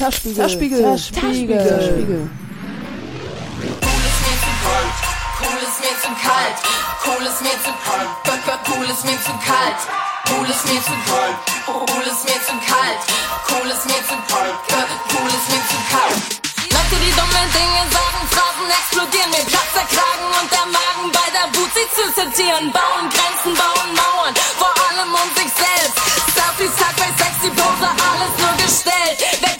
Zerspiegel. Zerspiegel. Zerspiegel. Zerspiegel. Cool ist mir zu kalt. Cool ist mir zu kalt. Cool ist mir zu kalt. Cool ist mir zu kalt. Cool ist mir zu kalt. Cool ist mir zu kalt. Cool ist mir zu kalt. Leute, die dumme Dinge sagen, Phrasen explodieren, mir platzt der Kragen und der Magen bei der Wut, sie zu zitieren. Bauen Grenzen, bauen Mauern, vor allem um sich selbst. Selfies, Tagway, sexy Pose, alles nur gestellt. Wer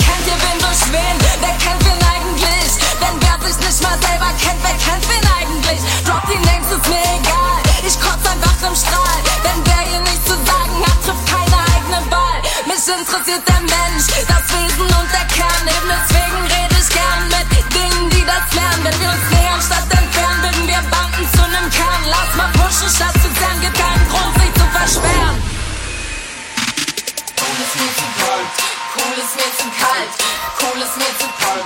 Wer kennt wen eigentlich? Denn wer sich nicht mal selber kennt, wer kennt wen eigentlich? Drop die Names, ist mir egal. Ich kotz einfach im Strahl. Denn wer hier nichts zu sagen hat, trifft keine eigene Wahl. Mich interessiert der Mensch, das Wesen und der Kern. Eben deswegen rede ich gern mit Dingen, die das lernen. Wenn wir uns nähern statt entfernen, bilden wir Banden zu nem Kern. Lass mal pushen statt ist mir zu kalt, cool ist mir zu kalt,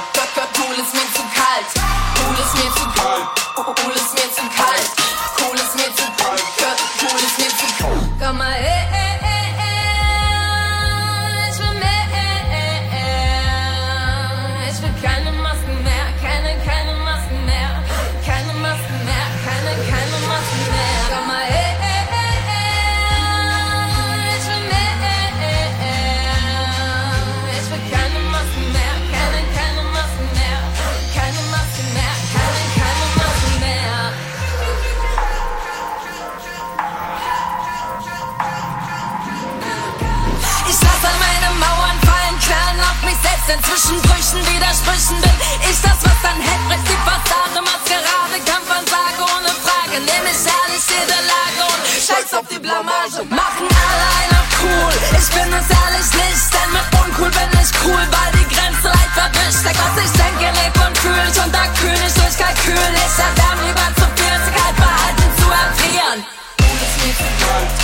cool ist mir zu kalt, cool ist mir zu kalt, cool ist mir zu kalt, zwischen Brüchen, Widersprüchen bin ich das, was dann hält. Bricht die Fassade, Maskerade, Kampfansage ohne Frage. Nehm ich ehrlich jede Lage und scheiß auf die Blamage. Machen alle einer cool, ich bin es ehrlich nicht. Denn mit uncool bin ich cool, weil die Grenze leicht verwischt. Denk, was ich denke, leb und fühl ich unterkühl nicht durch Kalkül. Ich erwärm lieber zu viel, zu kalt behalten, zu erfrieren. Cool ist mir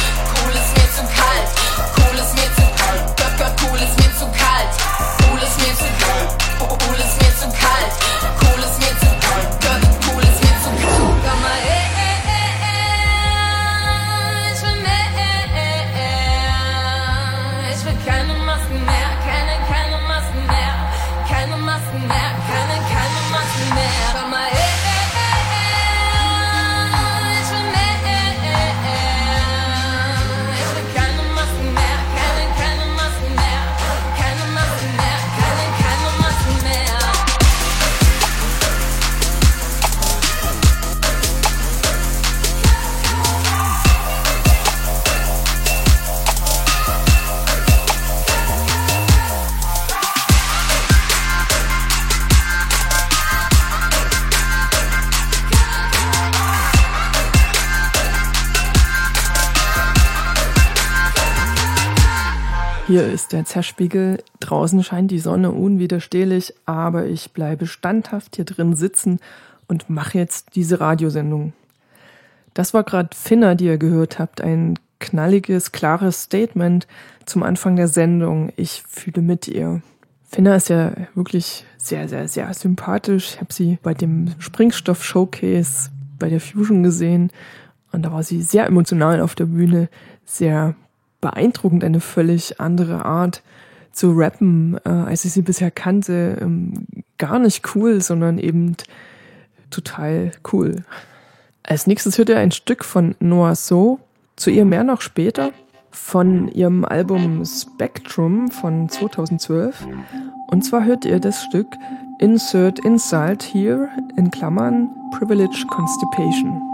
Hier ist der Zerspiegel. Draußen scheint die Sonne unwiderstehlich, aber ich bleibe standhaft hier drin sitzen und mache jetzt diese Radiosendung. Das war gerade Finna, die ihr gehört habt. Ein knalliges, klares Statement zum Anfang der Sendung. Ich fühle mit ihr. Finna ist ja wirklich sehr, sehr, sehr sympathisch. Ich habe sie bei dem Springstoff-Showcase bei der Fusion gesehen und da war sie sehr emotional auf der Bühne, sehr beeindruckend, eine völlig andere Art zu rappen, äh, als ich sie bisher kannte. Ähm, gar nicht cool, sondern eben total cool. Als nächstes hört ihr ein Stück von Noah So, zu ihr mehr noch später, von ihrem Album Spectrum von 2012. Und zwar hört ihr das Stück Insert Insult Here in Klammern Privilege Constipation.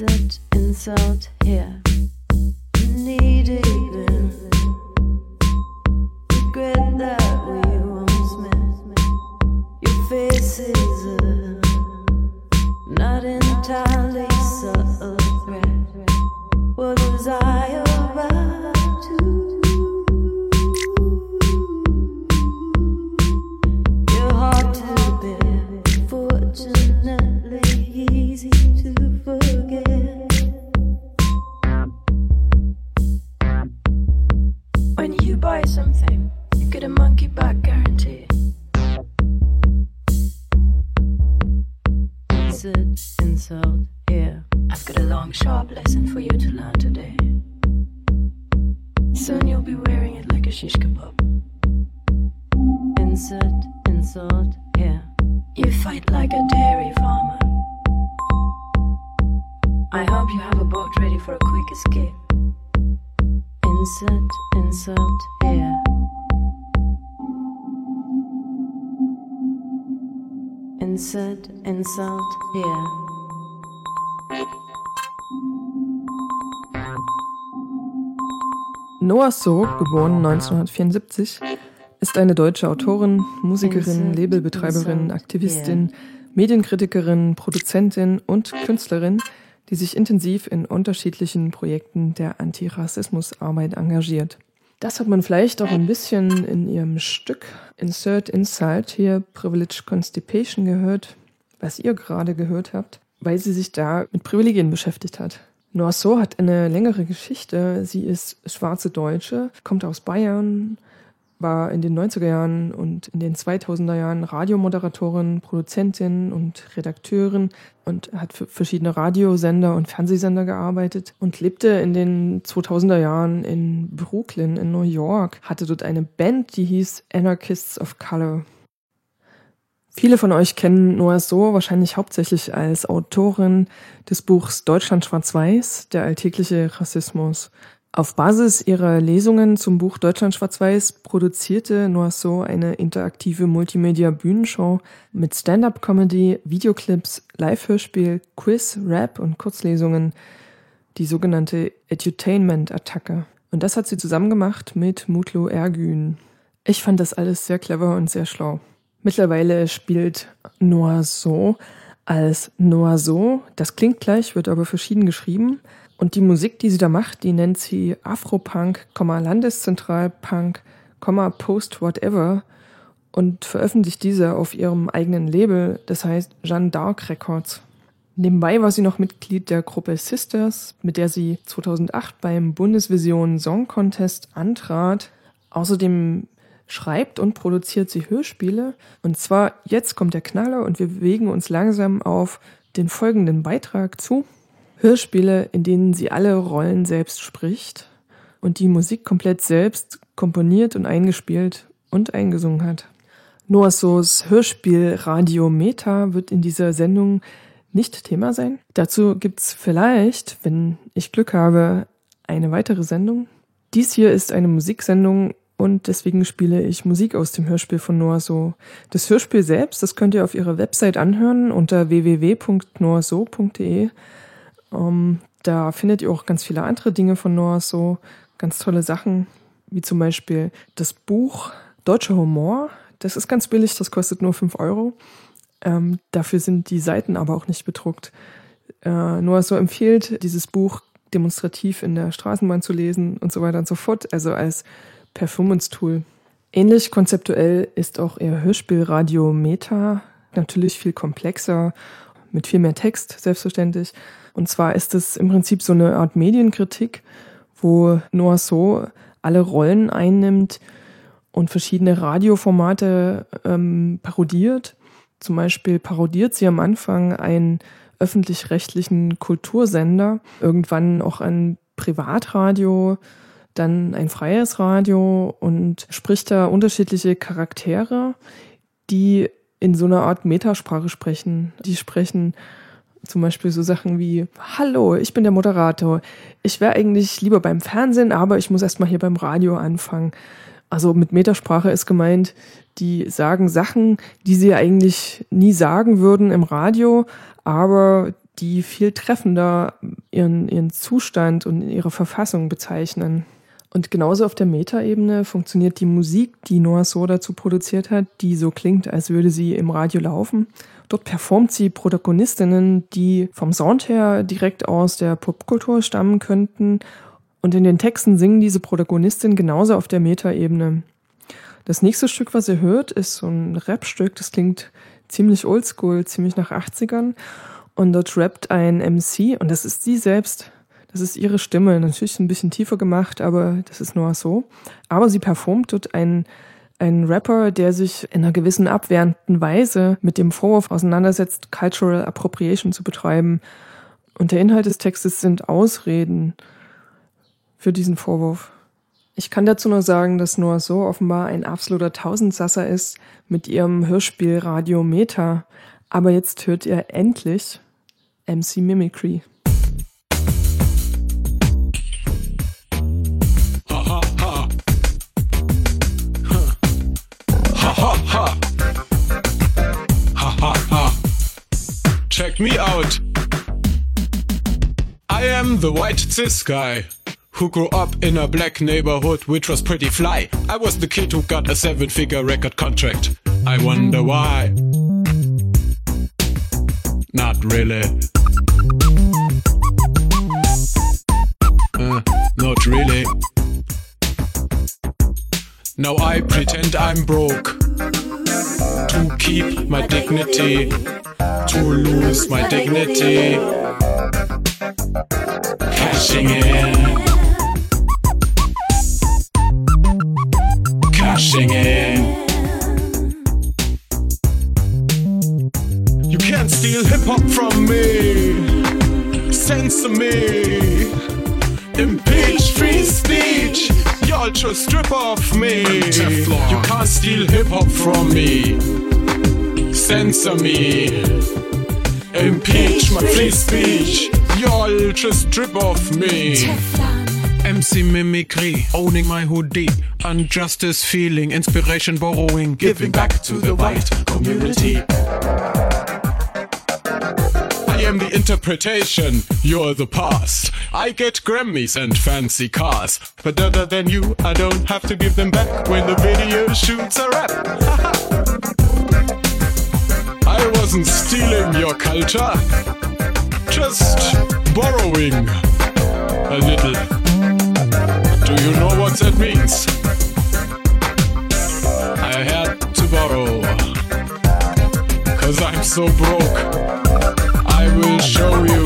Insult, insult here. Needed in. Regret that we once met. Your face is a, not entirely so a threat. What was I? Soog, geboren 1974, ist eine deutsche Autorin, Musikerin, Labelbetreiberin, Aktivistin, Medienkritikerin, Produzentin und Künstlerin, die sich intensiv in unterschiedlichen Projekten der Antirassismusarbeit engagiert. Das hat man vielleicht auch ein bisschen in ihrem Stück Insert Inside hier Privilege Constipation gehört, was ihr gerade gehört habt, weil sie sich da mit Privilegien beschäftigt hat. Noisot hat eine längere Geschichte. Sie ist schwarze Deutsche, kommt aus Bayern, war in den 90er Jahren und in den 2000er Jahren Radiomoderatorin, Produzentin und Redakteurin und hat für verschiedene Radiosender und Fernsehsender gearbeitet und lebte in den 2000er Jahren in Brooklyn in New York, hatte dort eine Band, die hieß Anarchists of Color. Viele von euch kennen Noah So wahrscheinlich hauptsächlich als Autorin des Buchs Deutschland schwarz-weiß, der alltägliche Rassismus. Auf Basis ihrer Lesungen zum Buch Deutschland schwarz-weiß produzierte Noah So eine interaktive Multimedia-Bühnenshow mit Stand-up-Comedy, Videoclips, Live-Hörspiel, Quiz, Rap und Kurzlesungen, die sogenannte Edutainment-Attacke. Und das hat sie zusammen gemacht mit Mutlu Ergün. Ich fand das alles sehr clever und sehr schlau. Mittlerweile spielt Noah So als Noazo. Das klingt gleich, wird aber verschieden geschrieben. Und die Musik, die sie da macht, die nennt sie Afropunk, Landeszentralpunk, Post-Whatever und veröffentlicht diese auf ihrem eigenen Label, das heißt Jeanne d'Arc Records. Nebenbei war sie noch Mitglied der Gruppe Sisters, mit der sie 2008 beim Bundesvision Song Contest antrat. Außerdem schreibt und produziert sie Hörspiele. Und zwar jetzt kommt der Knaller und wir bewegen uns langsam auf den folgenden Beitrag zu. Hörspiele, in denen sie alle Rollen selbst spricht und die Musik komplett selbst komponiert und eingespielt und eingesungen hat. Noasos Hörspiel Radio Meta wird in dieser Sendung nicht Thema sein. Dazu gibt's vielleicht, wenn ich Glück habe, eine weitere Sendung. Dies hier ist eine Musiksendung und deswegen spiele ich Musik aus dem Hörspiel von Noaso. Das Hörspiel selbst, das könnt ihr auf ihrer Website anhören unter www.noaso.de. Um, ähm, da findet ihr auch ganz viele andere Dinge von Noaso, ganz tolle Sachen, wie zum Beispiel das Buch Deutscher Humor, das ist ganz billig, das kostet nur 5 Euro. Ähm, dafür sind die Seiten aber auch nicht bedruckt. Äh, Noah so empfiehlt, dieses Buch demonstrativ in der Straßenbahn zu lesen und so weiter und so fort, also als Performance-Tool. Ähnlich konzeptuell ist auch ihr Hörspielradio Meta, natürlich viel komplexer, mit viel mehr Text, selbstverständlich. Und zwar ist es im Prinzip so eine Art Medienkritik, wo Noah So alle Rollen einnimmt, und verschiedene Radioformate ähm, parodiert. Zum Beispiel parodiert sie am Anfang einen öffentlich-rechtlichen Kultursender, irgendwann auch ein Privatradio, dann ein freies Radio und spricht da unterschiedliche Charaktere, die in so einer Art Metasprache sprechen. Die sprechen zum Beispiel so Sachen wie, hallo, ich bin der Moderator. Ich wäre eigentlich lieber beim Fernsehen, aber ich muss erstmal hier beim Radio anfangen. Also mit Metasprache ist gemeint, die sagen Sachen, die sie eigentlich nie sagen würden im Radio, aber die viel treffender ihren, ihren Zustand und ihre Verfassung bezeichnen. Und genauso auf der Metaebene funktioniert die Musik, die Noah So dazu produziert hat, die so klingt, als würde sie im Radio laufen. Dort performt sie Protagonistinnen, die vom Sound her direkt aus der Popkultur stammen könnten und in den Texten singen diese Protagonistin genauso auf der Metaebene. Das nächste Stück, was ihr hört, ist so ein Rap-Stück, das klingt ziemlich oldschool, ziemlich nach 80ern. Und dort rappt ein MC und das ist sie selbst. Das ist ihre Stimme, natürlich ein bisschen tiefer gemacht, aber das ist nur so. Aber sie performt dort einen, einen Rapper, der sich in einer gewissen abwehrenden Weise mit dem Vorwurf auseinandersetzt, Cultural Appropriation zu betreiben. Und der Inhalt des Textes sind Ausreden für diesen Vorwurf. Ich kann dazu nur sagen, dass Noah So offenbar ein absoluter Tausendsasser ist mit ihrem Hörspiel Radio Meta. Aber jetzt hört ihr endlich MC Mimicry. Me out. I am the white cis guy. who grew up in a black neighborhood, which was pretty fly. I was the kid who got a seven figure record contract. I wonder why. Not really. Uh, not really. Now I pretend I'm broke to keep my dignity, to lose my dignity. Cashing in. Cashing in. You can't steal hip hop from me, censor me, impeach free speech. Y'all just strip off me. You can't steal hip hop from me, censor me, impeach my free speech. Y'all just strip off me. MC mimicry, owning my hoodie, injustice feeling, inspiration borrowing, giving back to the white community. Am the interpretation, you're the past. I get Grammys and fancy cars, but other than you, I don't have to give them back when the video shoots a rap. I wasn't stealing your culture, just borrowing a little. Do you know what that means? I had to borrow, cause I'm so broke. I will show you.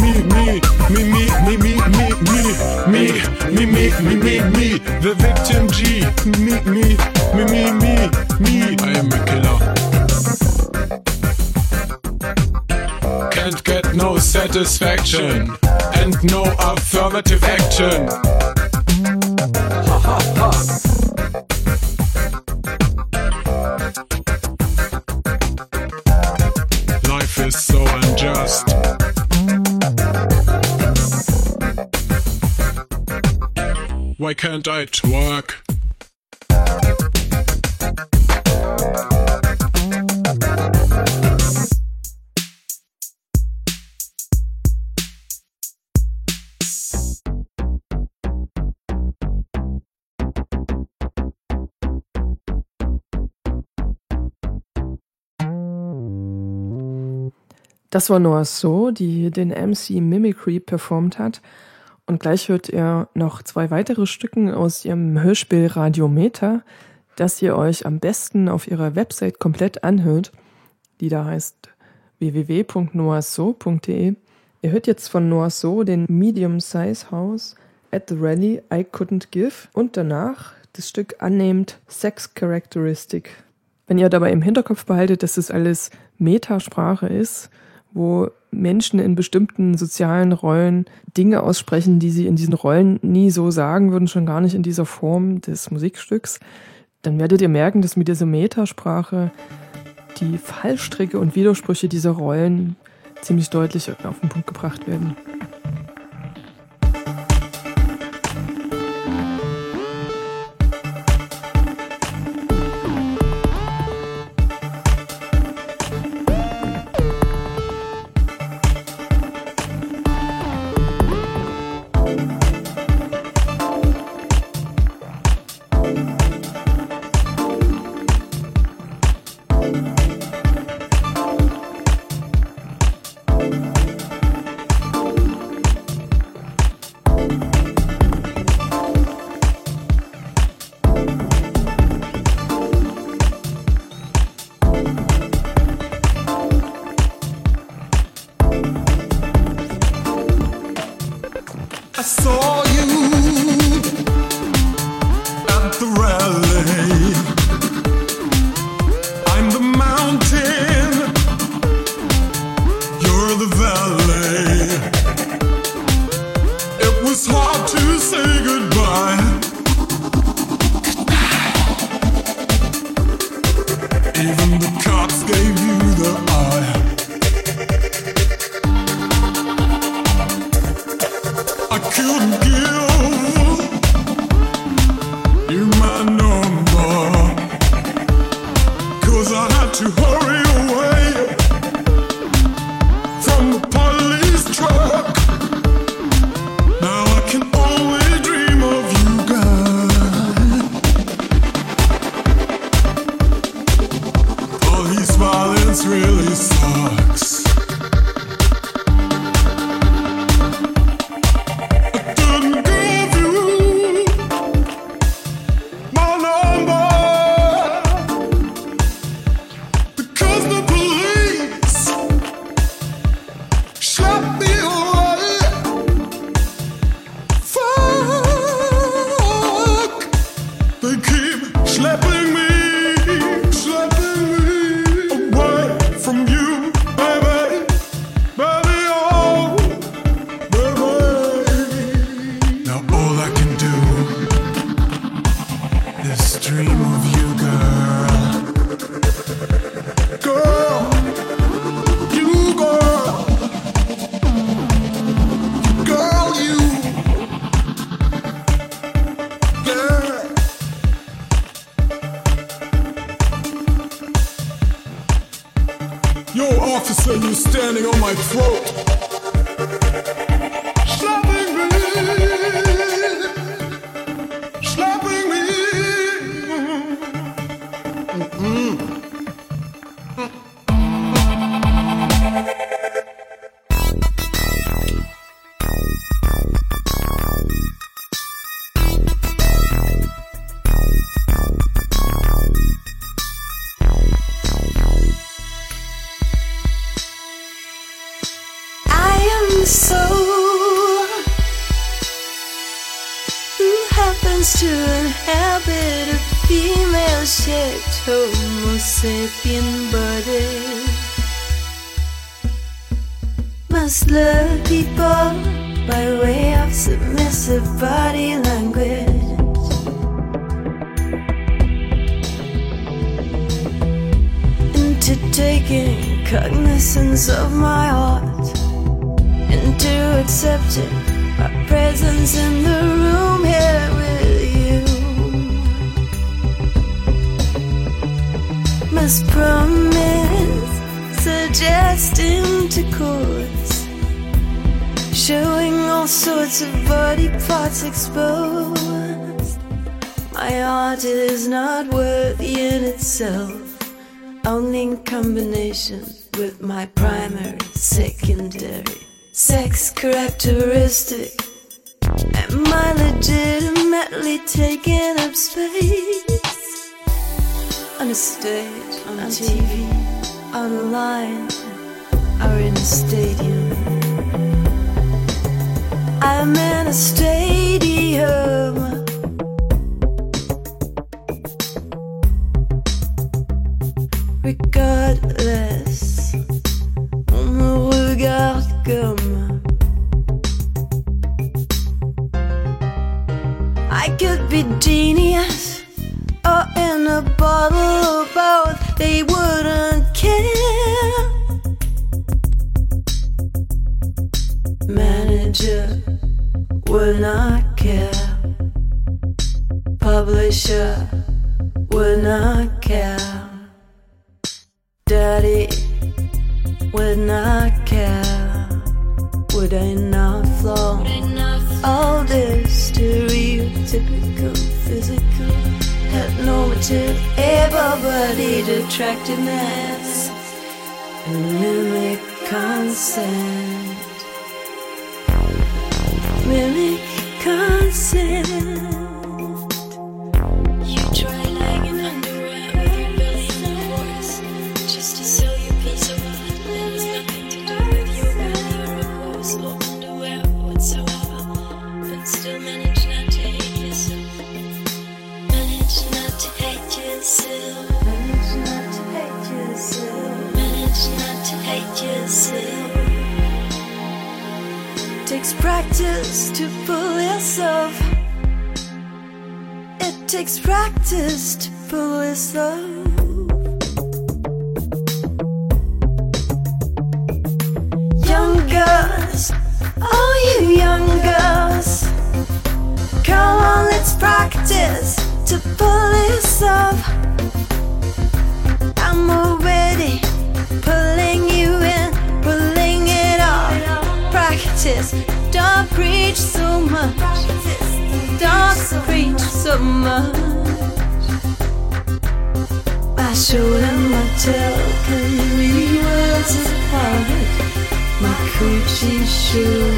Me, me, me, me, me, me, me, me, me, me, me, me, me, me, the victim G. Me, me, me, me, me, me. I am a killer. Can't get no satisfaction and no affirmative action. Why can't I twerk? Das war Noah So, die den MC Mimicry performt hat. Und gleich hört ihr noch zwei weitere Stücken aus ihrem Hörspiel Radiometer, das ihr euch am besten auf ihrer Website komplett anhört, die da heißt www.noahso.de. Ihr hört jetzt von Noah So den Medium Size House at the Rally I Couldn't Give und danach das Stück annehmend Sex Characteristic. Wenn ihr dabei im Hinterkopf behaltet, dass das alles Metasprache ist, wo Menschen in bestimmten sozialen Rollen Dinge aussprechen, die sie in diesen Rollen nie so sagen würden, schon gar nicht in dieser Form des Musikstücks, dann werdet ihr merken, dass mit dieser Metasprache die Fallstricke und Widersprüche dieser Rollen ziemlich deutlich auf den Punkt gebracht werden. Would I not flaunt all this stereotypical, physical, heteronormative, able-bodied attractiveness and mimic consent? mimic consent. Practice to pull yourself. It takes practice to pull yourself. Young girls, oh you young girls, come on, let's practice to pull yourself. I'm already pulling you Practice, don't preach so much. Don't preach so much. I show them my read words apart. My coochie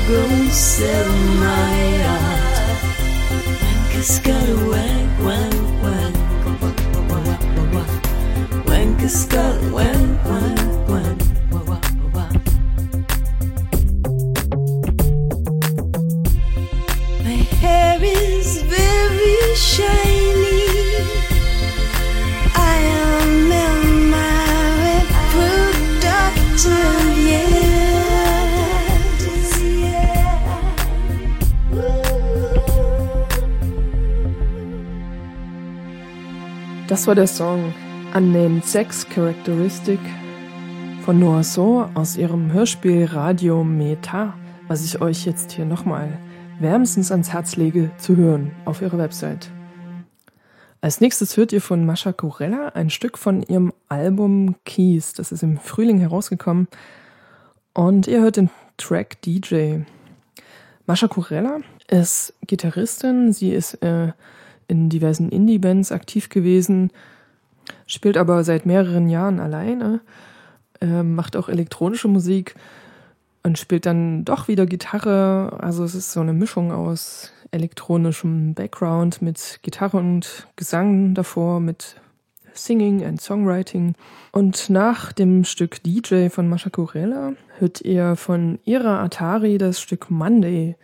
gon' sell my art. Wanker's got a wank, wank, wank. Wanker's got a wank, wank. Das war der Song Unnamed Sex Characteristic von Noah So aus ihrem Hörspiel Radio Meta, was ich euch jetzt hier nochmal wärmstens ans Herz lege zu hören auf ihrer Website. Als nächstes hört ihr von Mascha Corella ein Stück von ihrem Album Keys. Das ist im Frühling herausgekommen. Und ihr hört den Track DJ. Mascha Corella ist Gitarristin. Sie ist äh, in diversen Indie-Bands aktiv gewesen, spielt aber seit mehreren Jahren alleine, äh, macht auch elektronische Musik und spielt dann doch wieder Gitarre. Also es ist so eine Mischung aus elektronischem Background mit Gitarre und Gesang davor, mit Singing and Songwriting. Und nach dem Stück DJ von Mascha Corella hört ihr von Ira Atari das Stück Monday.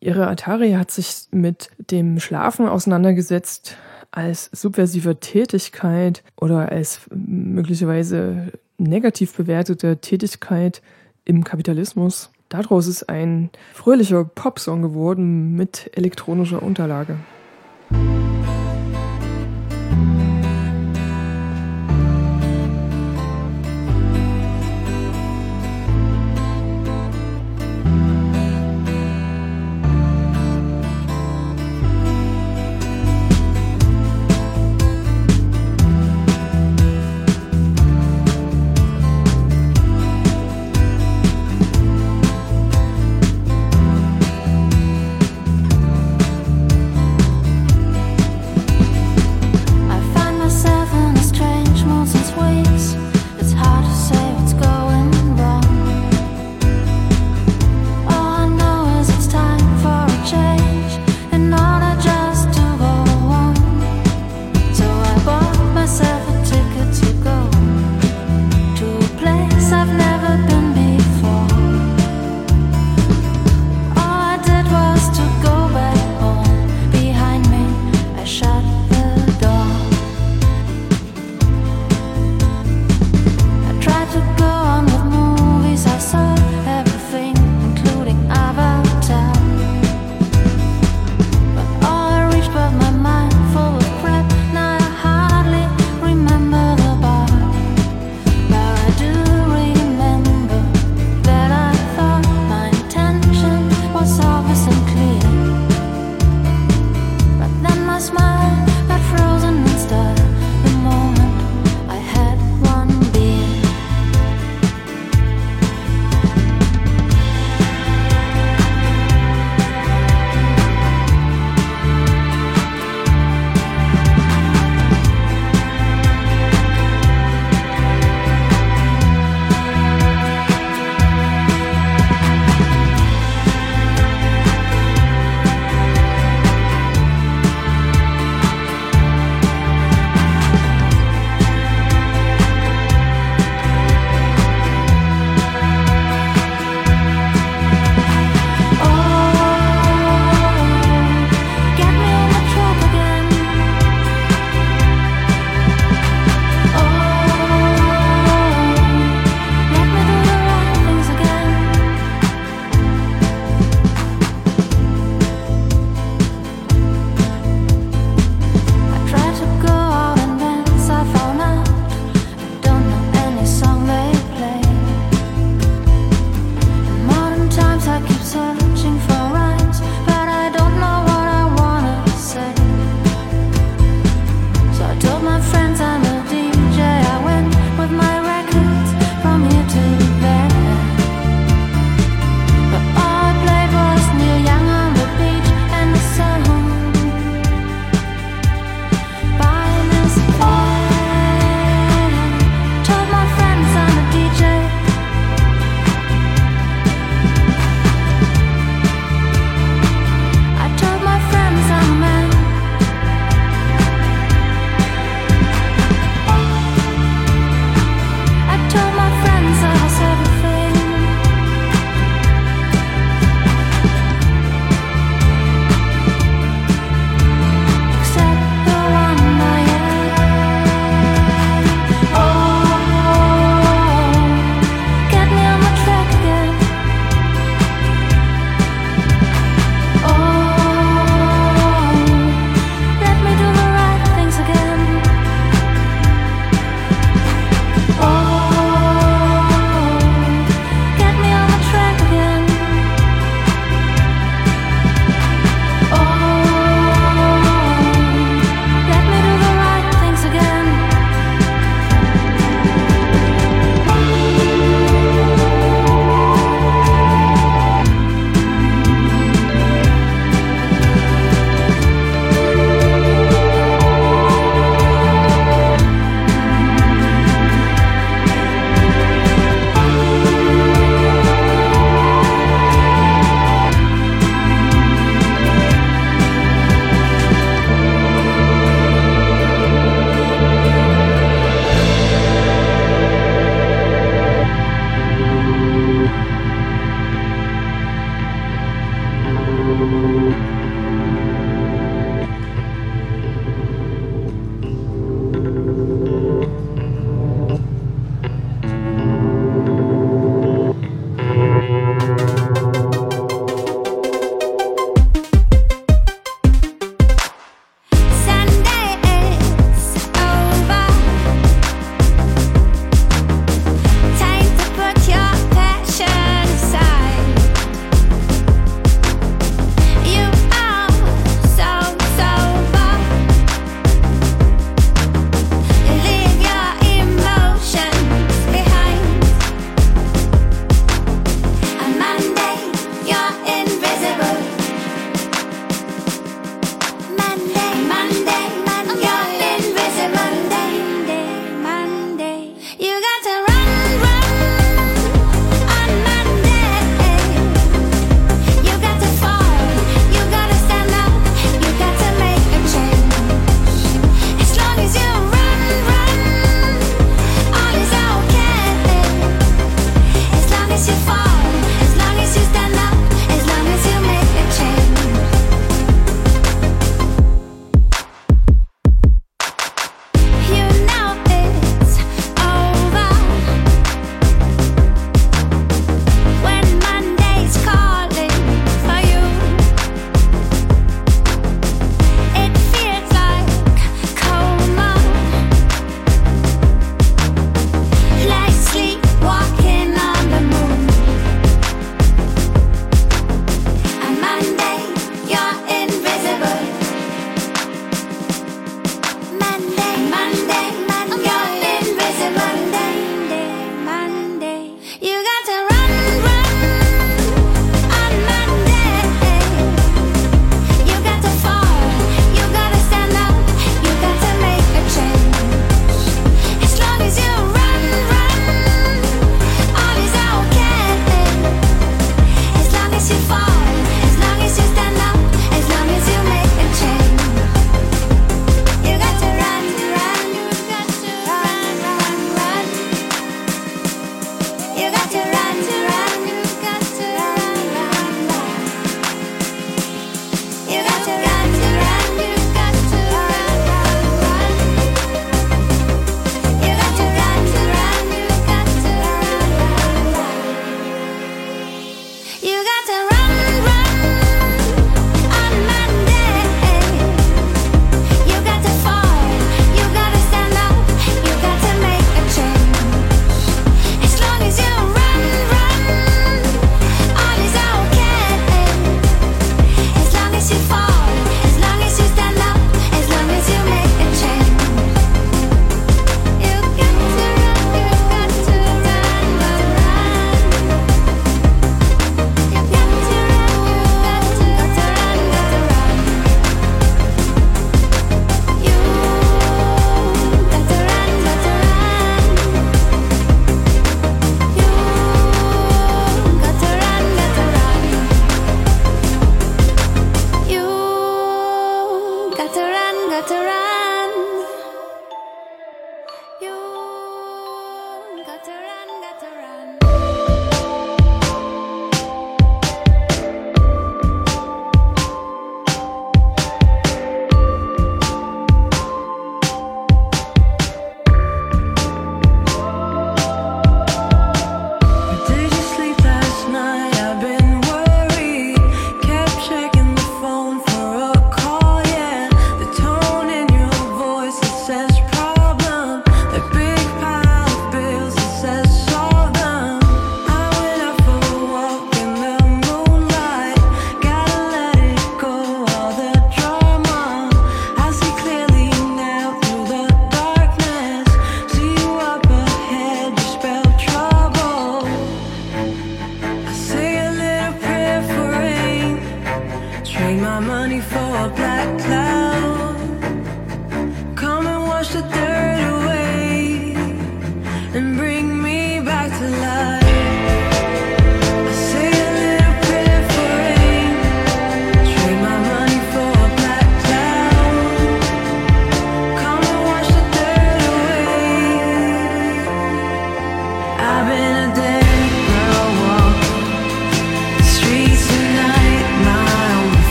Ira Atari hat sich mit dem Schlafen auseinandergesetzt als subversive Tätigkeit oder als möglicherweise negativ bewertete Tätigkeit im Kapitalismus. Daraus ist ein fröhlicher Popsong geworden mit elektronischer Unterlage.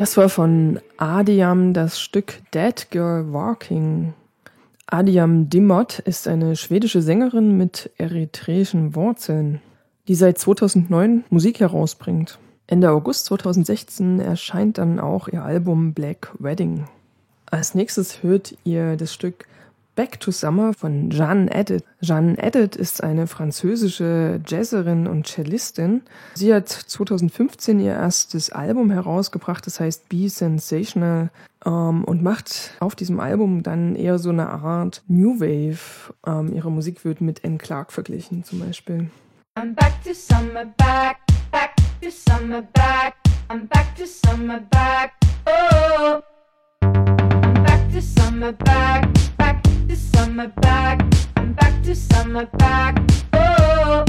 Das war von Adiam das Stück Dead Girl Walking. Adiam Dimot ist eine schwedische Sängerin mit eritreischen Wurzeln, die seit 2009 Musik herausbringt. Ende August 2016 erscheint dann auch ihr Album Black Wedding. Als nächstes hört ihr das Stück Back to Summer von Jeanne Edit. Jeanne Edit ist eine französische Jazzerin und Cellistin. Sie hat 2015 ihr erstes Album herausgebracht, das heißt Be Sensational, ähm, und macht auf diesem Album dann eher so eine Art New Wave. Ähm, ihre Musik wird mit Anne Clark verglichen zum Beispiel. I'm back to summer, back, back to summer, back. I'm back to summer, back. Oh, back to summer, back, back to summer, back. I'm back to summer, back. Oh,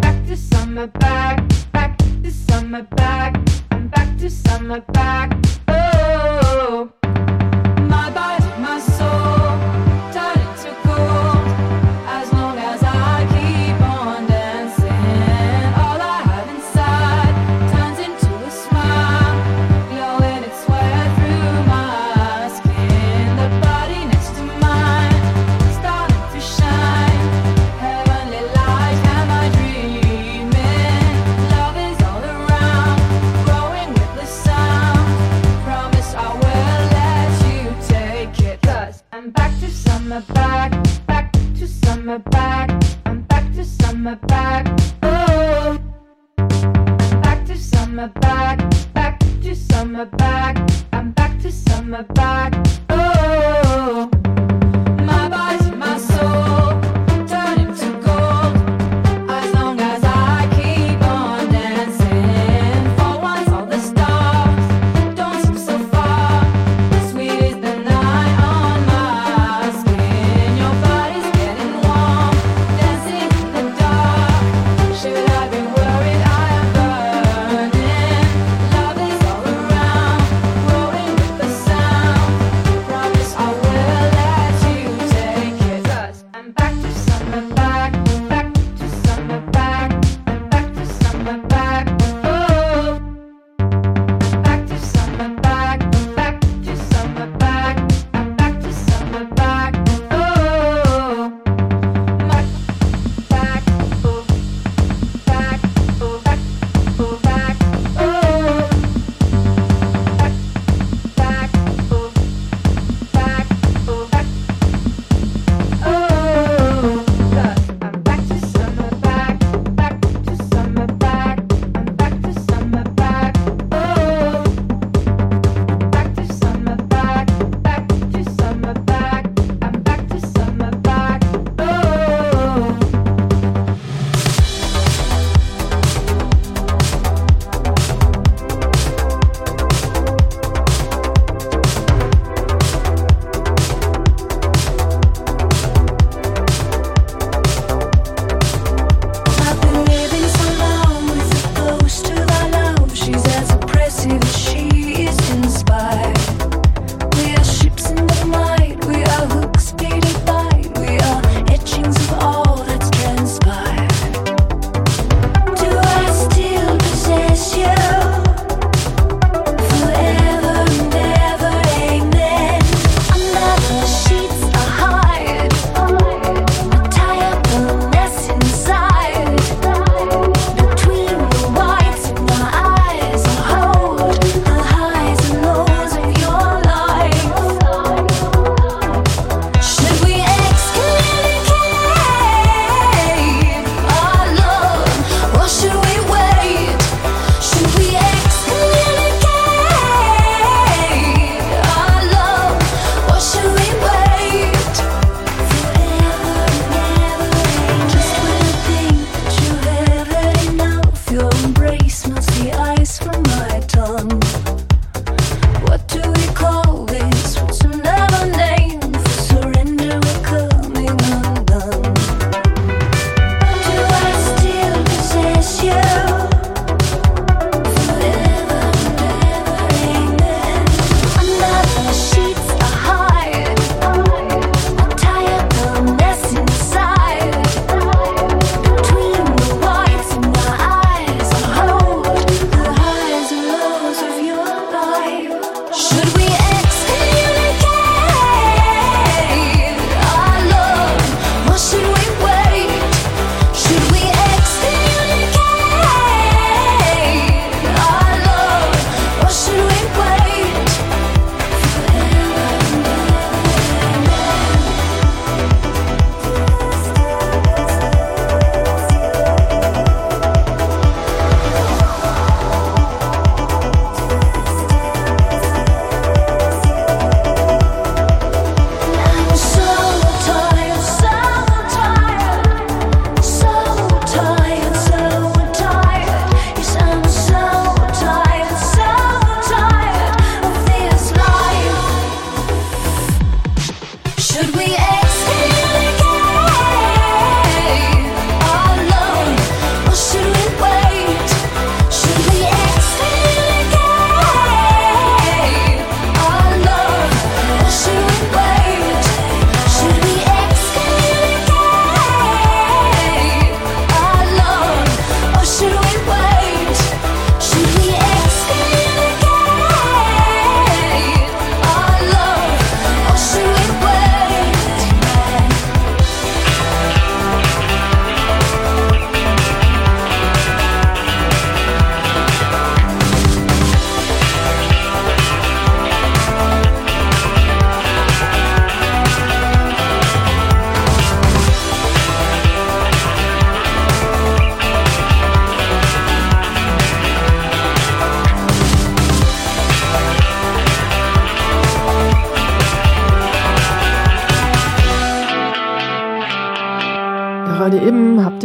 back to summer, back, back to summer, back. I'm back to summer, back. Oh, my body, summer, back. Oh, back to summer, back, back to summer, back. I'm back to summer, back. Oh,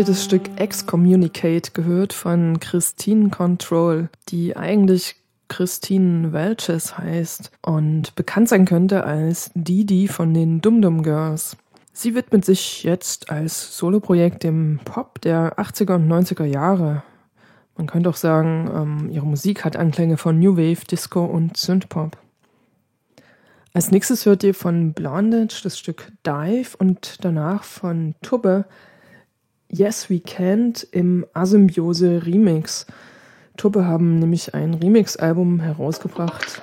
ihr das Stück Excommunicate gehört von Christine Control, die eigentlich Christine Welches heißt und bekannt sein könnte als Didi von den Dum Dum Girls. Sie widmet sich jetzt als Soloprojekt dem Pop der 80er und 90er Jahre. Man könnte auch sagen, ähm, ihre Musik hat Anklänge von New Wave, Disco und Synthpop. Als nächstes hört ihr von Blondage das Stück Dive und danach von Tubbe Yes We Can't im Asymbiose Remix. Tuppe haben nämlich ein Remix-Album herausgebracht.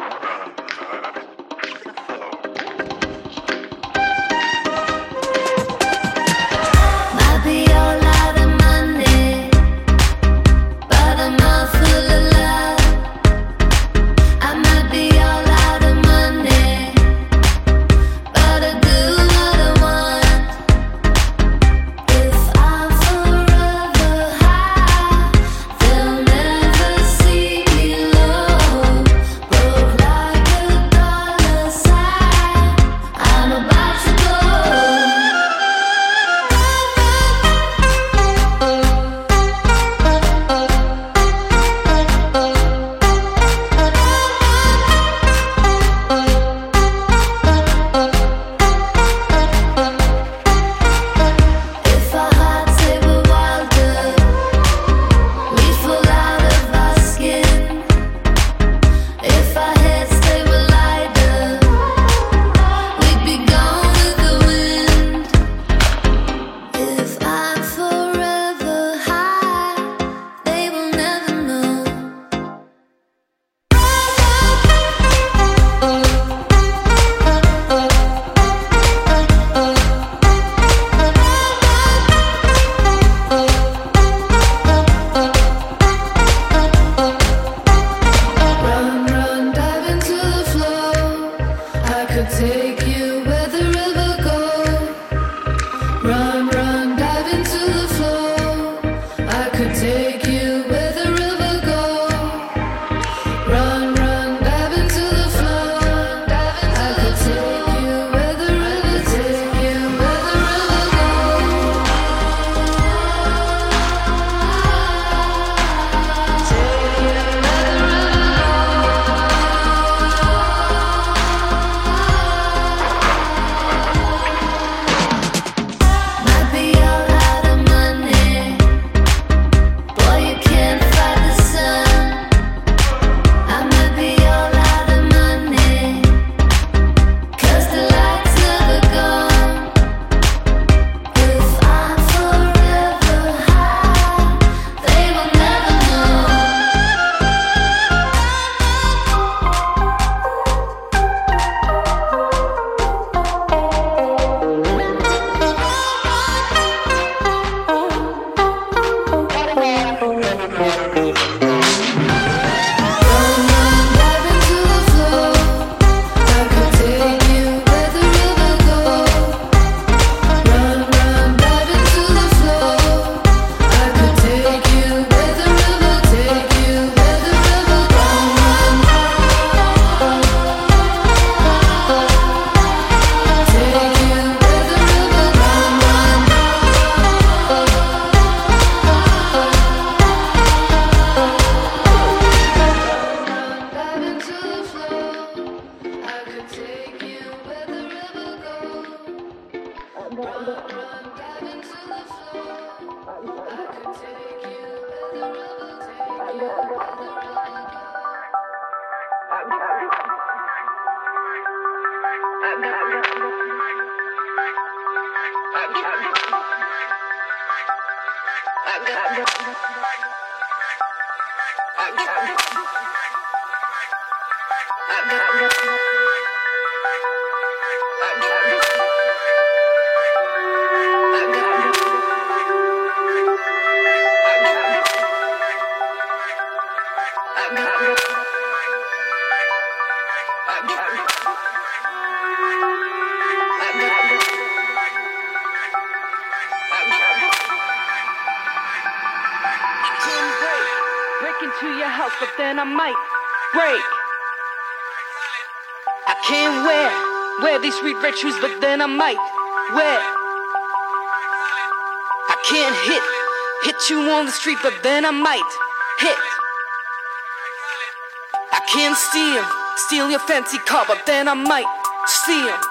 sweet shoes, but then I might wet. I can't hit, hit you on the street, but then I might hit. I can't steal, steal your fancy car, but then I might steal.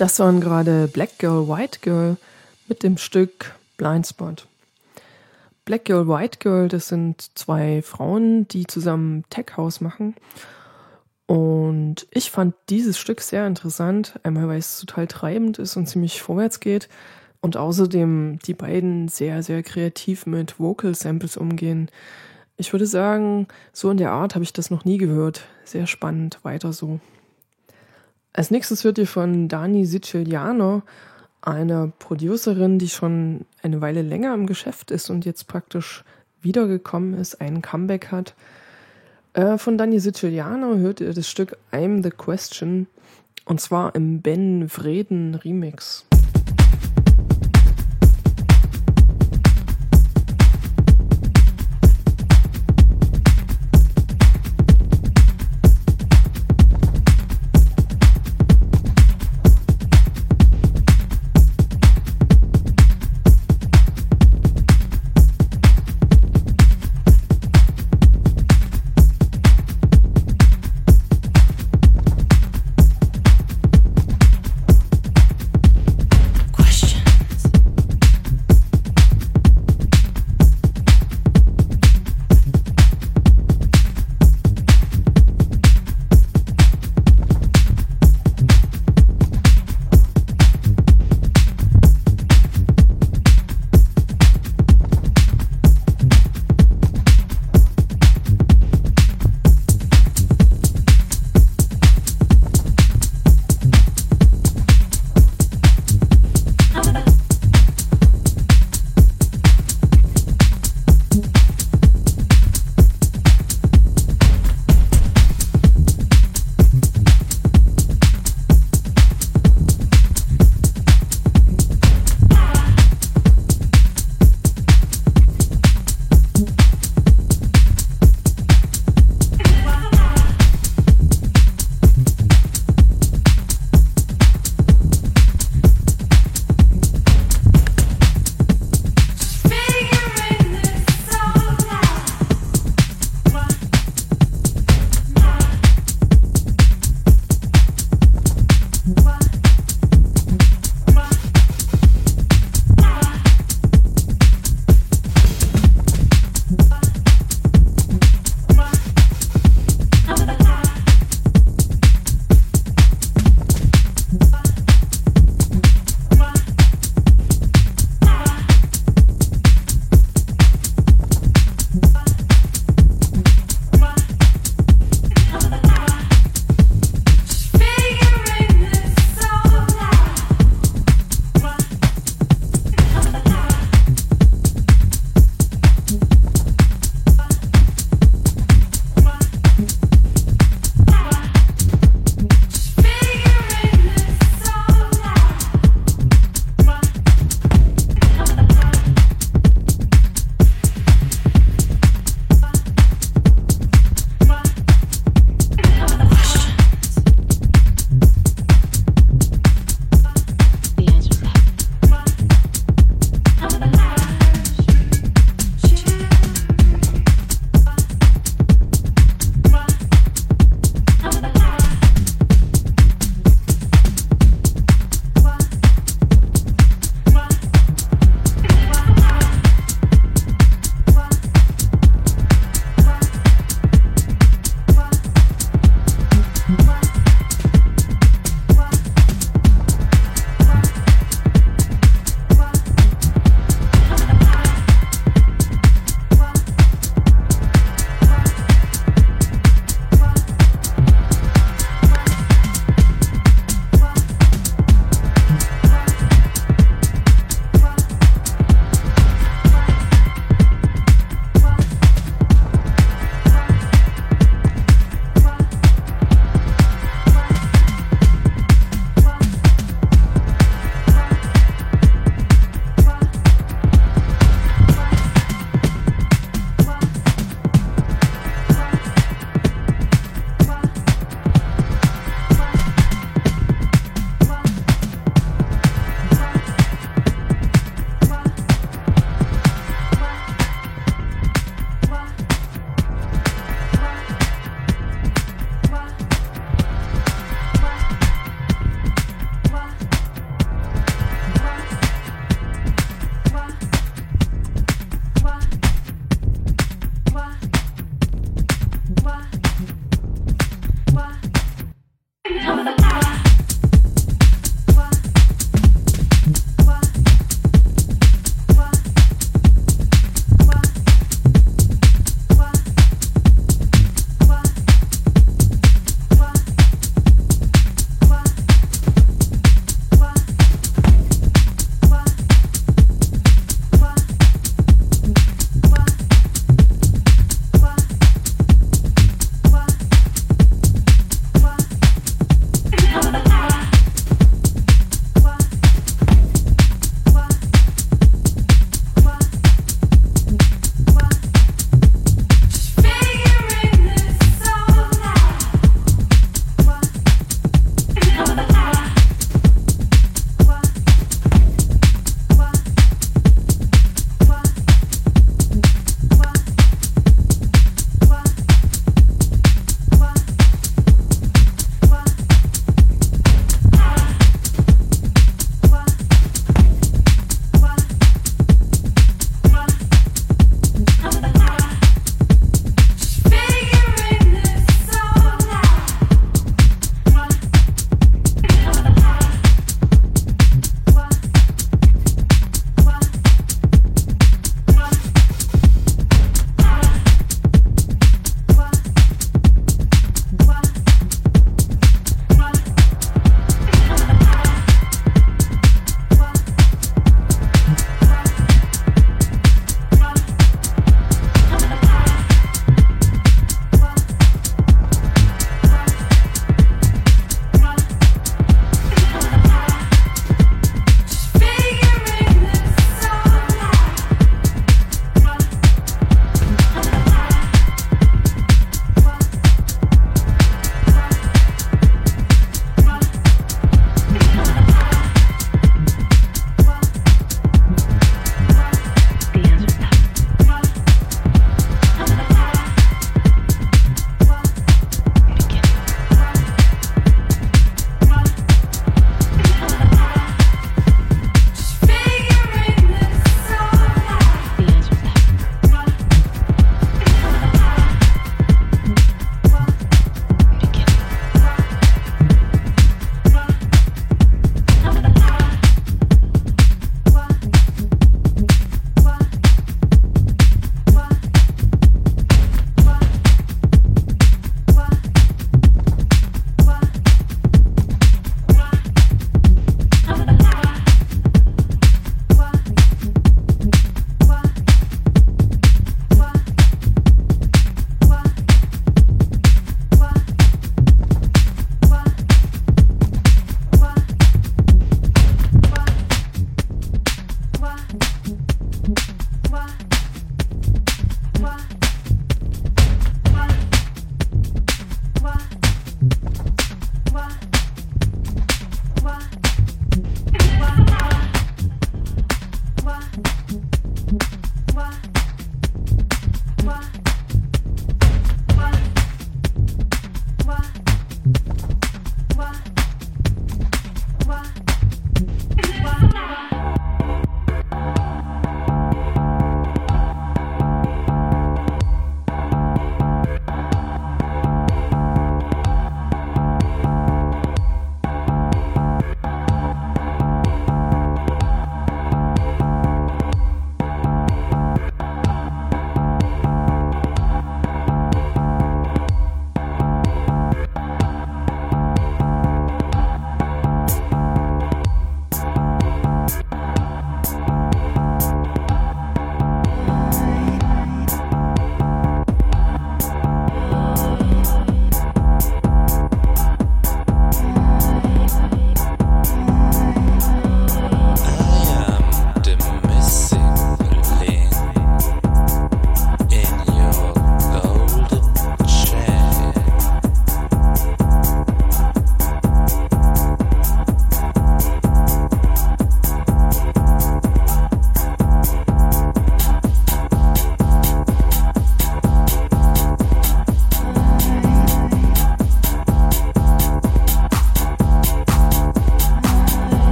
Das waren gerade Black Girl, White Girl mit dem Stück Blindspot. Black Girl, White Girl, das sind zwei Frauen, die zusammen Tech House machen. Und ich fand dieses Stück sehr interessant, einmal weil es total treibend ist und ziemlich vorwärts geht und außerdem die beiden sehr, sehr kreativ mit Vocal Samples umgehen. Ich würde sagen, so in der Art habe ich das noch nie gehört. Sehr spannend, weiter so. Als nächstes hört ihr von Dani Siciliano, eine Producerin, die schon eine Weile länger im Geschäft ist und jetzt praktisch wiedergekommen ist, einen Comeback hat. Äh, von Dani Siciliano hört ihr das Stück I'm the Question und zwar im Ben Vreden Remix.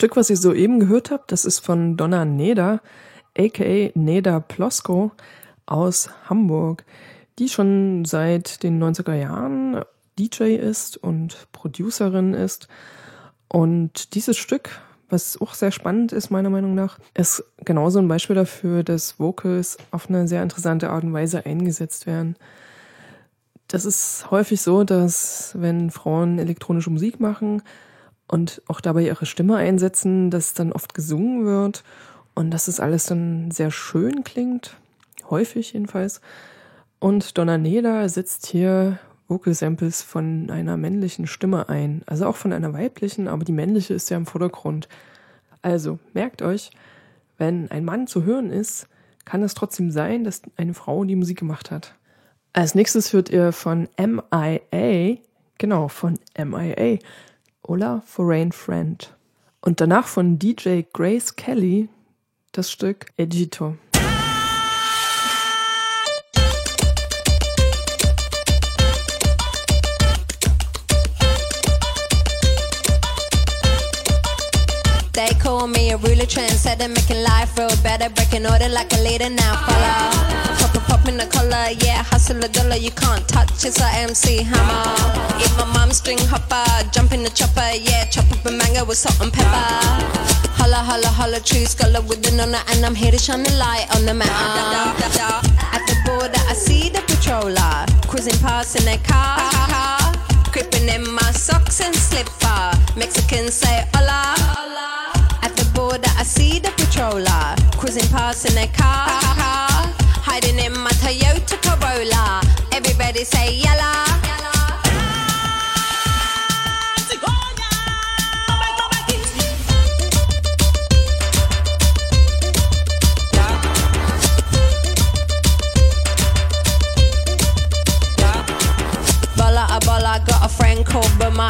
Stück, was ihr soeben gehört habt, das ist von Donna Neda, aka Neda Plosko aus Hamburg, die schon seit den 90er Jahren DJ ist und Producerin ist. Und dieses Stück, was auch sehr spannend ist, meiner Meinung nach, ist genauso ein Beispiel dafür, dass Vocals auf eine sehr interessante Art und Weise eingesetzt werden. Das ist häufig so, dass wenn Frauen elektronische Musik machen und auch dabei ihre Stimme einsetzen, dass dann oft gesungen wird und dass es alles dann sehr schön klingt, häufig jedenfalls. Und Donna Neda setzt hier Vocal Samples von einer männlichen Stimme ein, also auch von einer weiblichen, aber die männliche ist ja im Vordergrund. Also merkt euch, wenn ein Mann zu hören ist, kann es trotzdem sein, dass eine Frau die Musik gemacht hat. Als nächstes hört ihr von MIA, genau, von MIA, Ola Foreign Friend. Und danach von DJ Grace Kelly das Stück Egito. A ruler, trendsetter, making life real better, breaking order like a leader now. Follow, pop a pop in the collar, yeah, hustle a dollar, you can't touch. It's a MC hammer. Eat my mum string hopper, jump in the chopper, yeah, chop up a mango with salt and pepper. Holla, holla, holla, true scholar with the honor, and I'm here to shine the light on the matter. At the border, I see the patroller cruising past in their car. Creeping in my socks and slipper. Mexicans say hola. The border, I see the patroller cruising past in their car. Hiding in my Toyota Corolla. Everybody say yalla. Bola bola, got a friend called.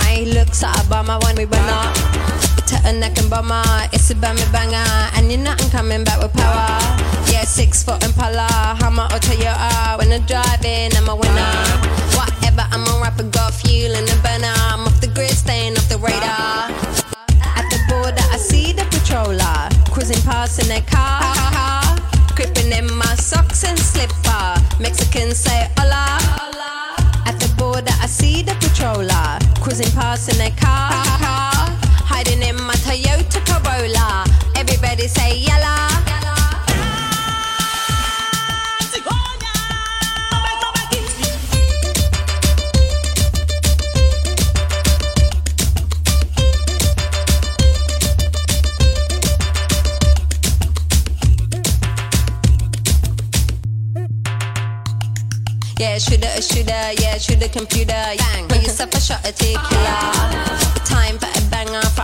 He looks at a bummer when we went up. A neck and bummer, ah. it's a bummy banger. Ah. And you're nothing coming back with power. Yeah, six foot Impala, Hummer or Toyota. When I'm driving, I'm a winner. Whatever, I'm a rapper, got fuel in the burner. I'm off the grid, staying off the radar. At the border, I see the patroller cruising past in their car. Creeping in my socks and slipper. Mexicans say hola. At the border, I see the patroller cruising past in their car. Hiding in my Toyota Corolla. Everybody say yalla. Yeah, shooter, a shooter, yeah, shooter, computer. Bang. Put yourself a shot at tequila. Time for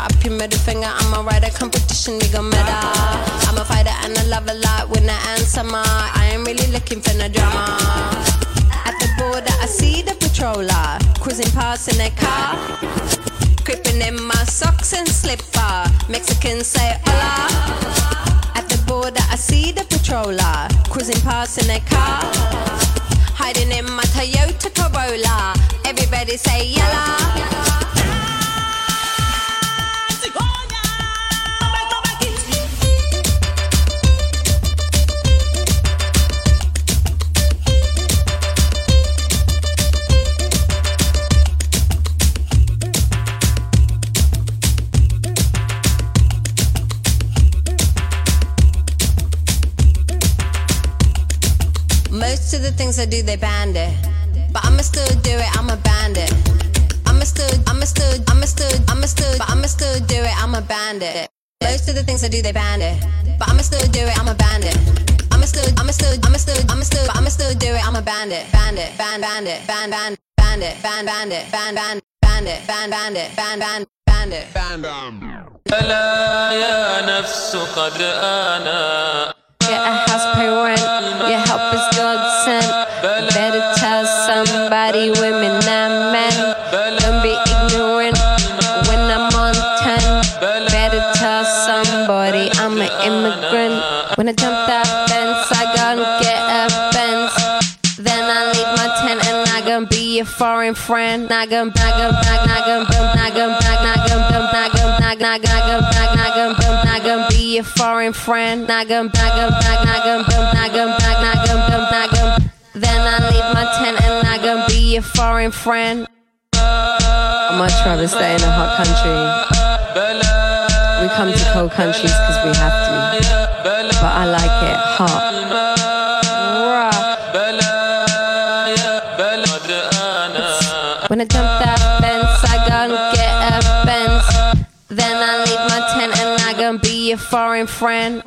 up your middle finger. I'm a rider, competition, gon' meta. I'm a fighter and I love a lot, winner and summer. I ain't really looking for no drama. At the border, I see the patroller cruising past in their car. Creeping in my socks and slipper. Mexicans say hola. At the border, I see the patroller cruising past in their car. Hiding in my Toyota Corolla. Everybody say yalla. things I do, they banned it. But I'ma still do it, I'm a bandit. I'ma still, I'ma still, I'ma still, I'ma still, but I'ma still do it, I'm a bandit. Most of the things I do, they banned it. But I'ma still do it, I'm a bandit. I'ma still, I'ma still, I'ma still, I'ma still, but I'ma still do it, I'm a bandit. Bandit, band, bandit, band, band, bandit, band, bandit, band, band, bandit, band, bandit, band, band, bandit. ألا يا نفس قد آنا Get a house, pay rent. Your help is God sent. Better tell somebody, women and men. Don't be ignorant when I'm on 10. Better tell somebody I'm an immigrant. When I jump that fence, I gonna get a fence. Then I leave my tent and I gonna be a foreign friend. I gonna, I gonna, I gonna, I gonna, I gonna, gonna, gonna, gonna, gonna, not, not, not, gonna, not, not, not be your foreign friend. Not gonna, not gonna, not, not gonna, not gonna, not, not gonna, not gonna. Then I leave my tent and not gonna be your foreign friend. I'd much rather stay in a hot country. We come to cold countries because we have to. But I like it hot. Rah. When I jump that fence, I gonna get a fence. Then I leave my tent and I gonna be your foreign friend.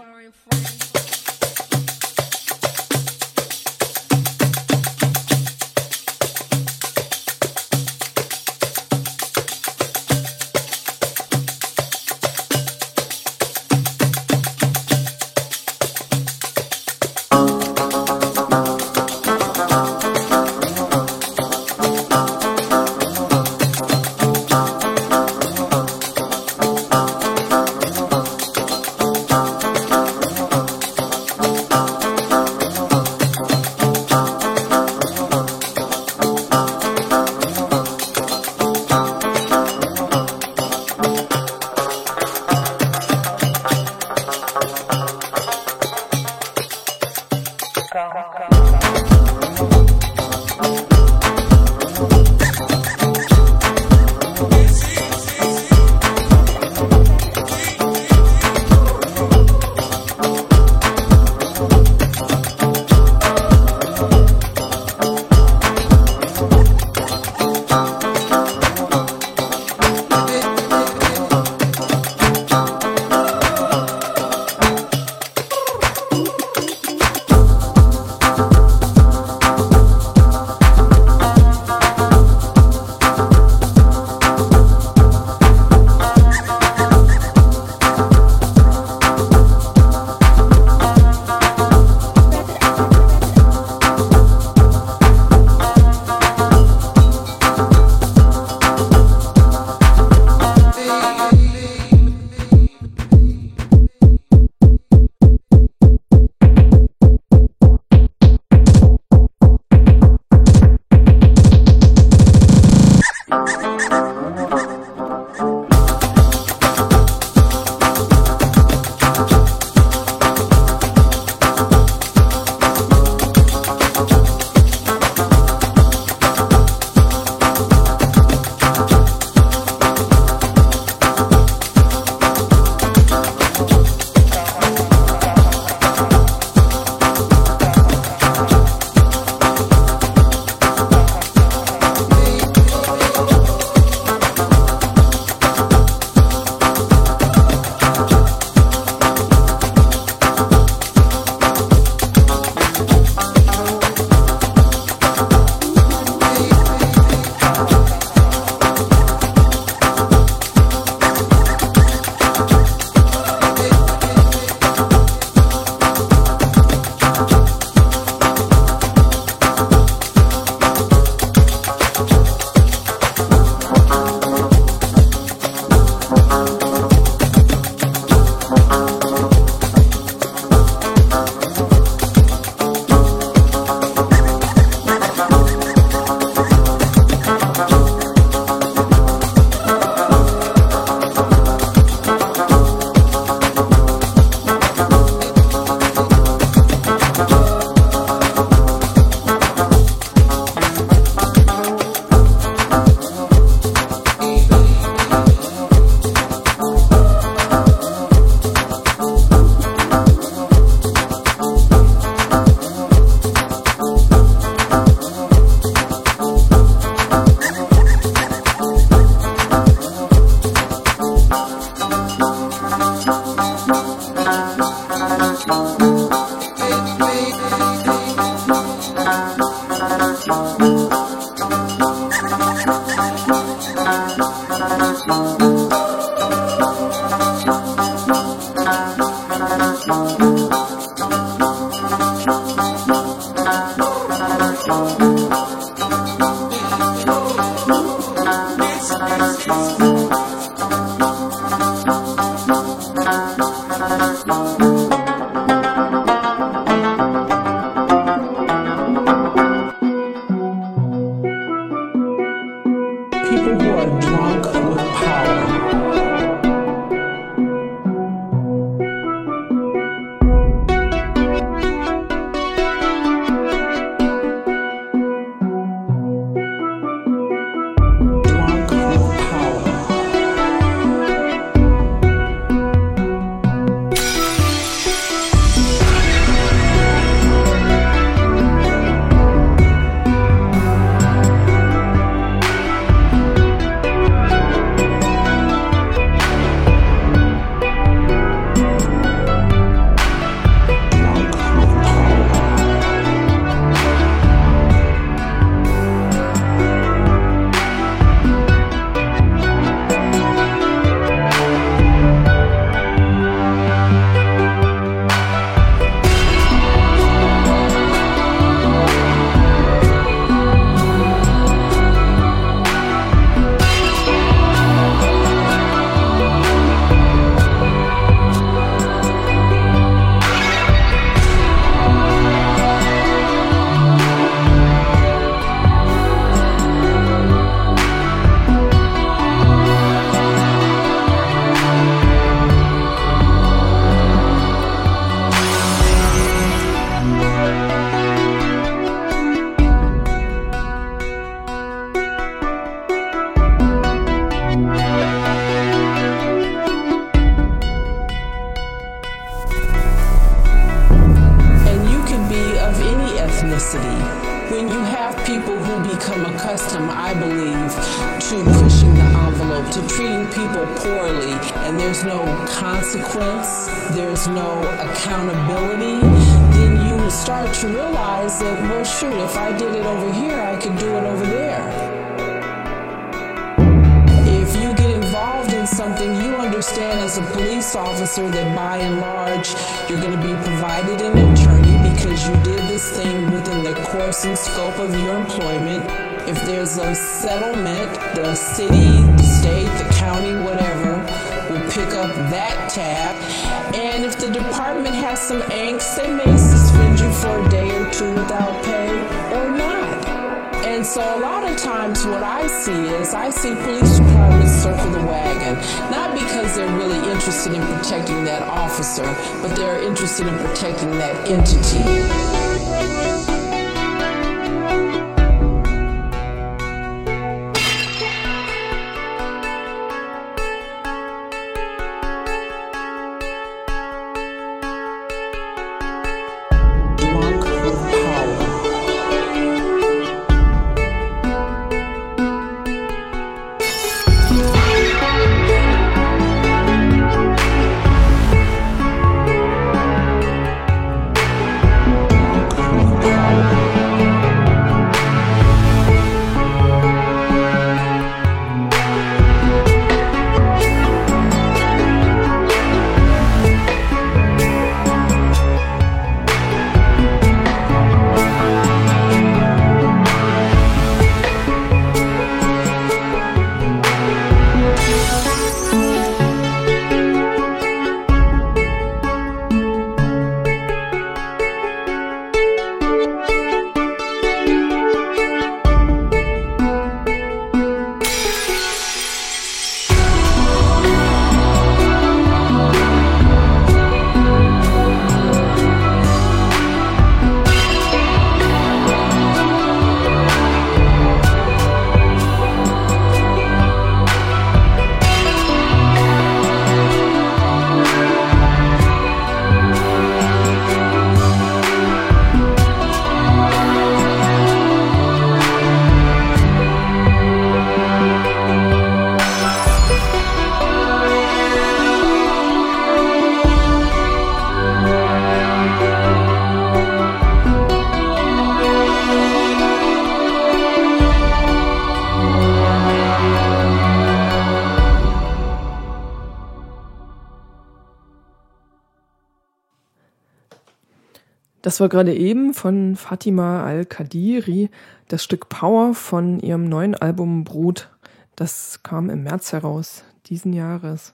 Das war gerade eben von Fatima Al-Kadiri, das Stück Power von ihrem neuen Album Brut. Das kam im März heraus, diesen Jahres.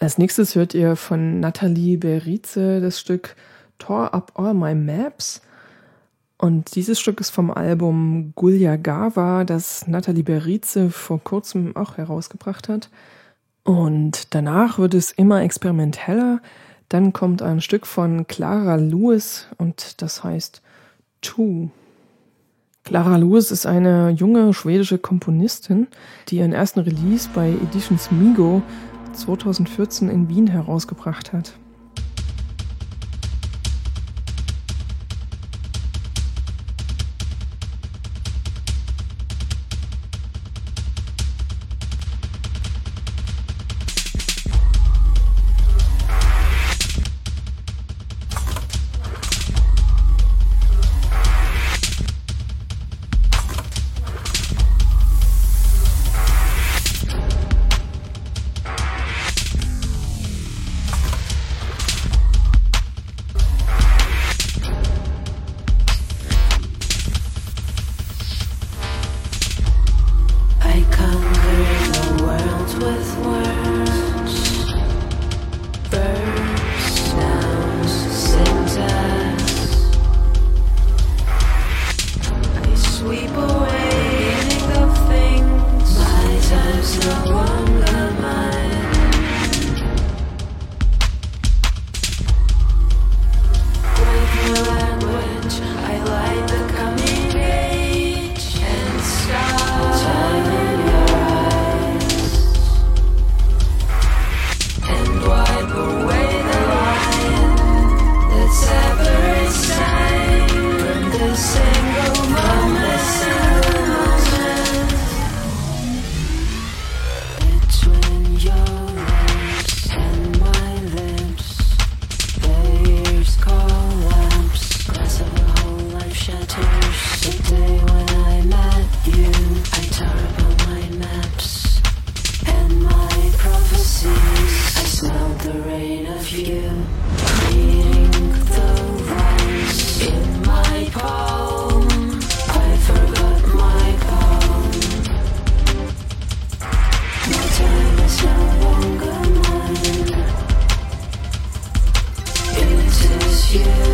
Als nächstes hört ihr von Nathalie Berize das Stück Tore Up All My Maps. Und dieses Stück ist vom Album Gulya Gava, das Nathalie Berize vor kurzem auch herausgebracht hat. Und danach wird es immer experimenteller. Dann kommt ein Stück von Clara Lewis und das heißt Two. Clara Lewis ist eine junge schwedische Komponistin, die ihren ersten Release bei Editions Migo 2014 in Wien herausgebracht hat. You.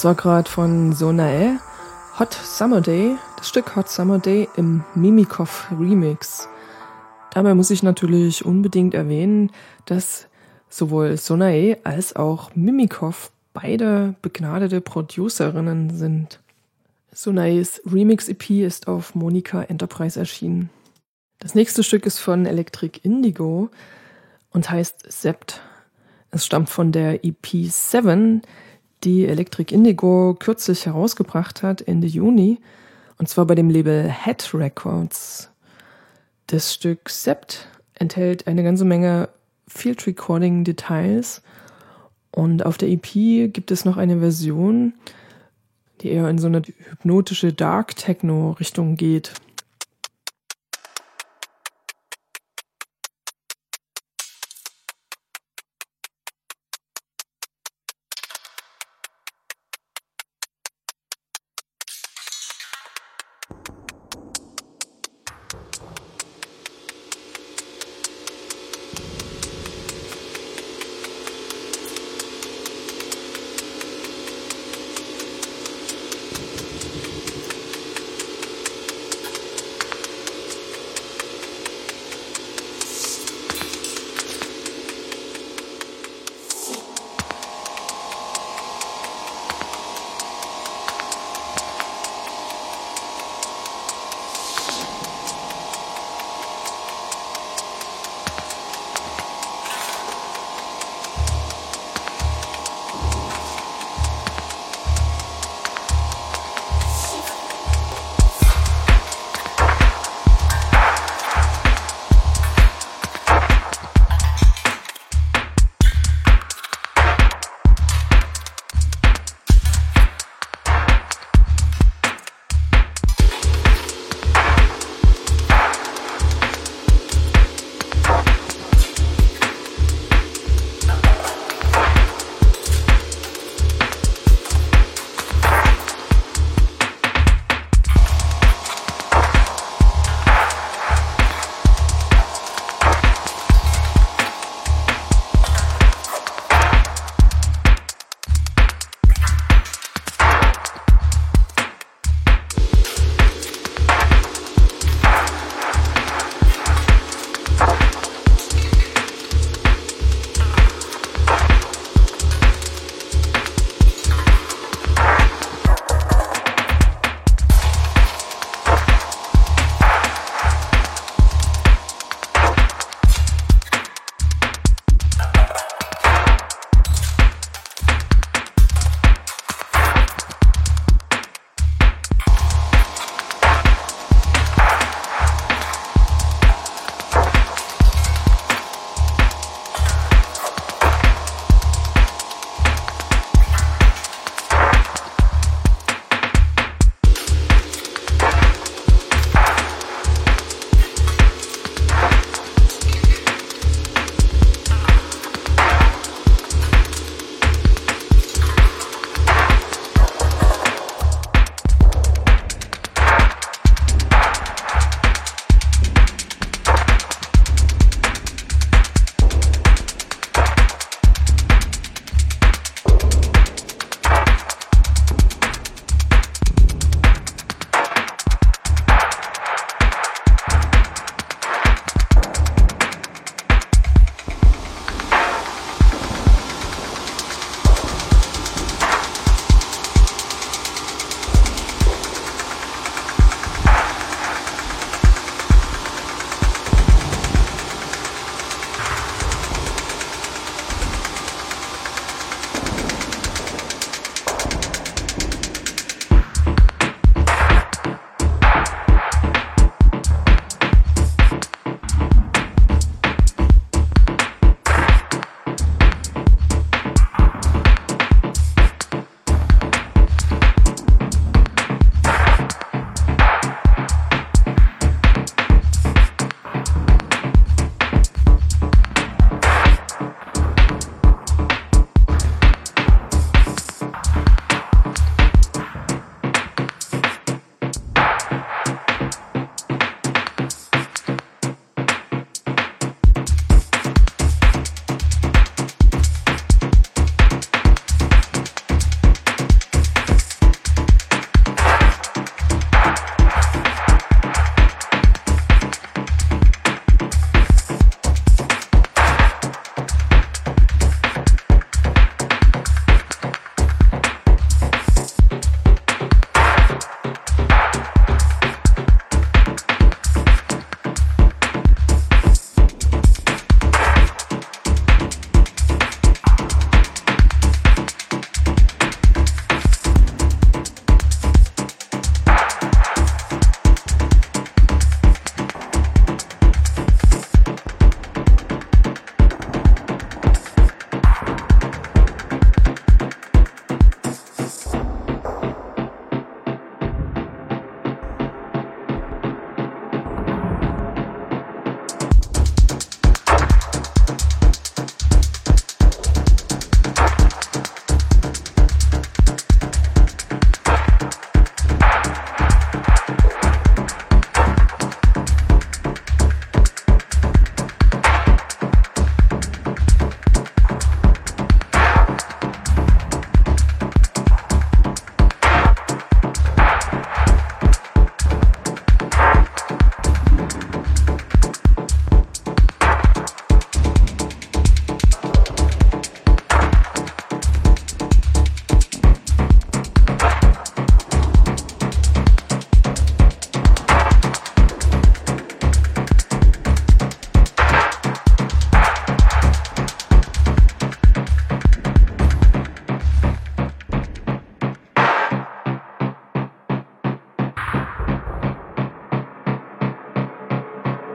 Das war gerade von Sonae, Hot Summer Day, das Stück Hot Summer Day im Mimikov Remix. Dabei muss ich natürlich unbedingt erwähnen, dass sowohl Sonae als auch Mimikov beide begnadete Producerinnen sind. Sonaes Remix EP ist auf Monika Enterprise erschienen. Das nächste Stück ist von Electric Indigo und heißt Sept. Es stammt von der EP 7, die Electric Indigo kürzlich herausgebracht hat, Ende Juni, und zwar bei dem Label Head Records. Das Stück Sept enthält eine ganze Menge Field Recording Details und auf der EP gibt es noch eine Version, die eher in so eine hypnotische Dark Techno Richtung geht.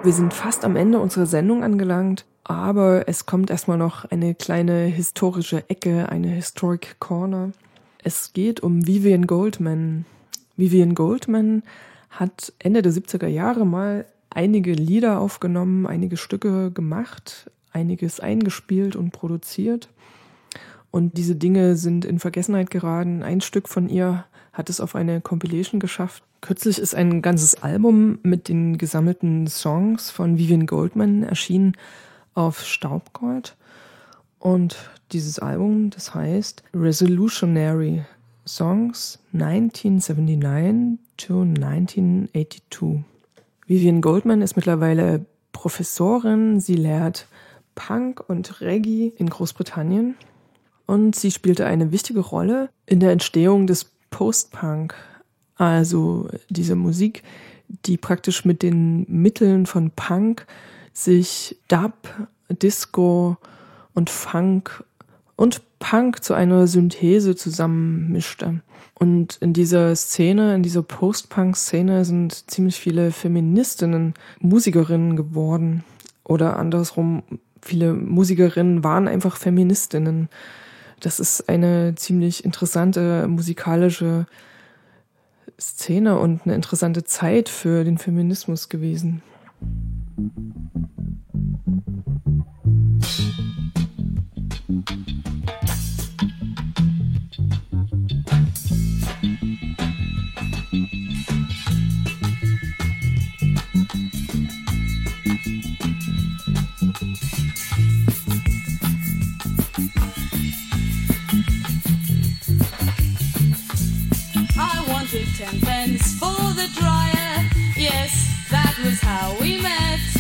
Wir sind fast am Ende unserer Sendung angelangt, aber es kommt erstmal noch eine kleine historische Ecke, eine Historic Corner. Es geht um Vivian Goldman. Vivian Goldman hat Ende der 70er Jahre mal einige Lieder aufgenommen, einige Stücke gemacht, einiges eingespielt und produziert. Und diese Dinge sind in Vergessenheit geraten. Ein Stück von ihr hat es auf eine Compilation geschafft. Kürzlich ist ein ganzes Album mit den gesammelten Songs von Vivian Goldman erschienen auf Staubgold. Und dieses Album, das heißt Resolutionary Songs 1979 to 1982. Vivian Goldman ist mittlerweile Professorin. Sie lehrt Punk und Reggae in Großbritannien. Und sie spielte eine wichtige Rolle in der Entstehung des Post-Punk, also diese Musik, die praktisch mit den Mitteln von Punk sich Dub, Disco und Funk und Punk zu einer Synthese zusammenmischte. Und in dieser Szene, in dieser Post-Punk-Szene sind ziemlich viele Feministinnen Musikerinnen geworden. Oder andersrum, viele Musikerinnen waren einfach Feministinnen. Das ist eine ziemlich interessante musikalische Szene und eine interessante Zeit für den Feminismus gewesen. Dryer. Yes, that was how we met.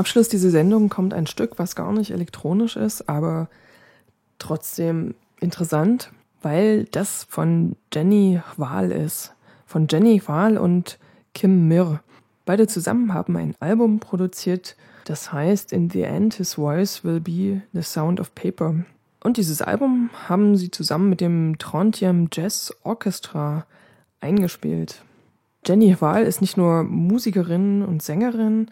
Abschluss dieser Sendung kommt ein Stück, was gar nicht elektronisch ist, aber trotzdem interessant, weil das von Jenny Wahl ist. Von Jenny Wahl und Kim Mir. Beide zusammen haben ein Album produziert, das heißt In the End His Voice Will Be the Sound of Paper. Und dieses Album haben sie zusammen mit dem Trondheim Jazz Orchestra eingespielt. Jenny Wahl ist nicht nur Musikerin und Sängerin,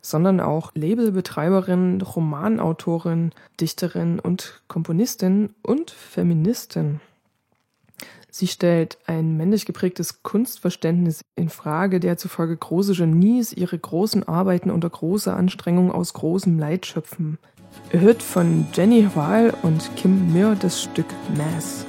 sondern auch Labelbetreiberin, Romanautorin, Dichterin und Komponistin und Feministin. Sie stellt ein männlich geprägtes Kunstverständnis in Frage, der zufolge große Genies ihre großen Arbeiten unter großer Anstrengung aus großem Leid schöpfen. Ihr hört von Jenny Wahl und Kim Mir das Stück Mass.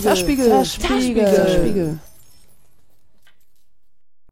Zerspiegel, Zerspiegel, Zerspiegel.